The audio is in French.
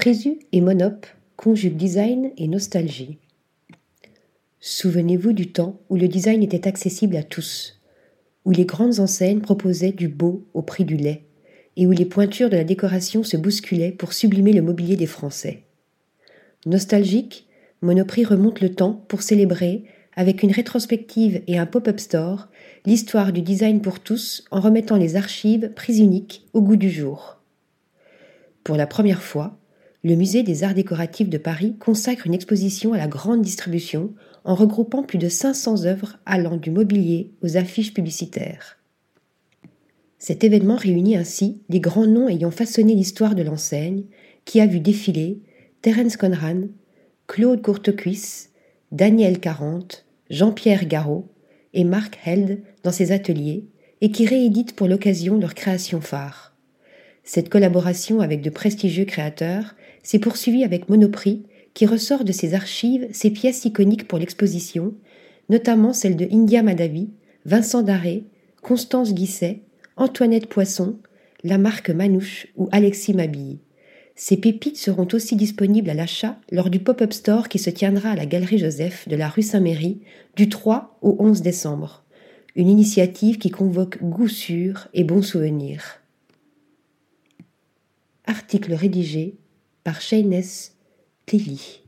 Présu et Monop conjuguent design et nostalgie. Souvenez-vous du temps où le design était accessible à tous, où les grandes enseignes proposaient du beau au prix du lait, et où les pointures de la décoration se bousculaient pour sublimer le mobilier des Français. Nostalgique, Monoprix remonte le temps pour célébrer, avec une rétrospective et un pop-up store, l'histoire du design pour tous en remettant les archives prises uniques au goût du jour. Pour la première fois, le Musée des Arts décoratifs de Paris consacre une exposition à la grande distribution en regroupant plus de 500 œuvres allant du mobilier aux affiches publicitaires. Cet événement réunit ainsi les grands noms ayant façonné l'histoire de l'enseigne, qui a vu défiler Terence Conran, Claude Courtecuisse, Daniel Quarante, Jean-Pierre Garot et Marc Held dans ses ateliers et qui rééditent pour l'occasion leurs créations phares. Cette collaboration avec de prestigieux créateurs s'est poursuivie avec Monoprix qui ressort de ses archives ses pièces iconiques pour l'exposition, notamment celles de India Madavi, Vincent Daré, Constance Guisset, Antoinette Poisson, la marque Manouche ou Alexis Mabille. Ces pépites seront aussi disponibles à l'achat lors du pop-up store qui se tiendra à la Galerie Joseph de la rue Saint-Méry du 3 au 11 décembre. Une initiative qui convoque goût sûr et bons souvenirs. Article rédigé par Shayness Lily.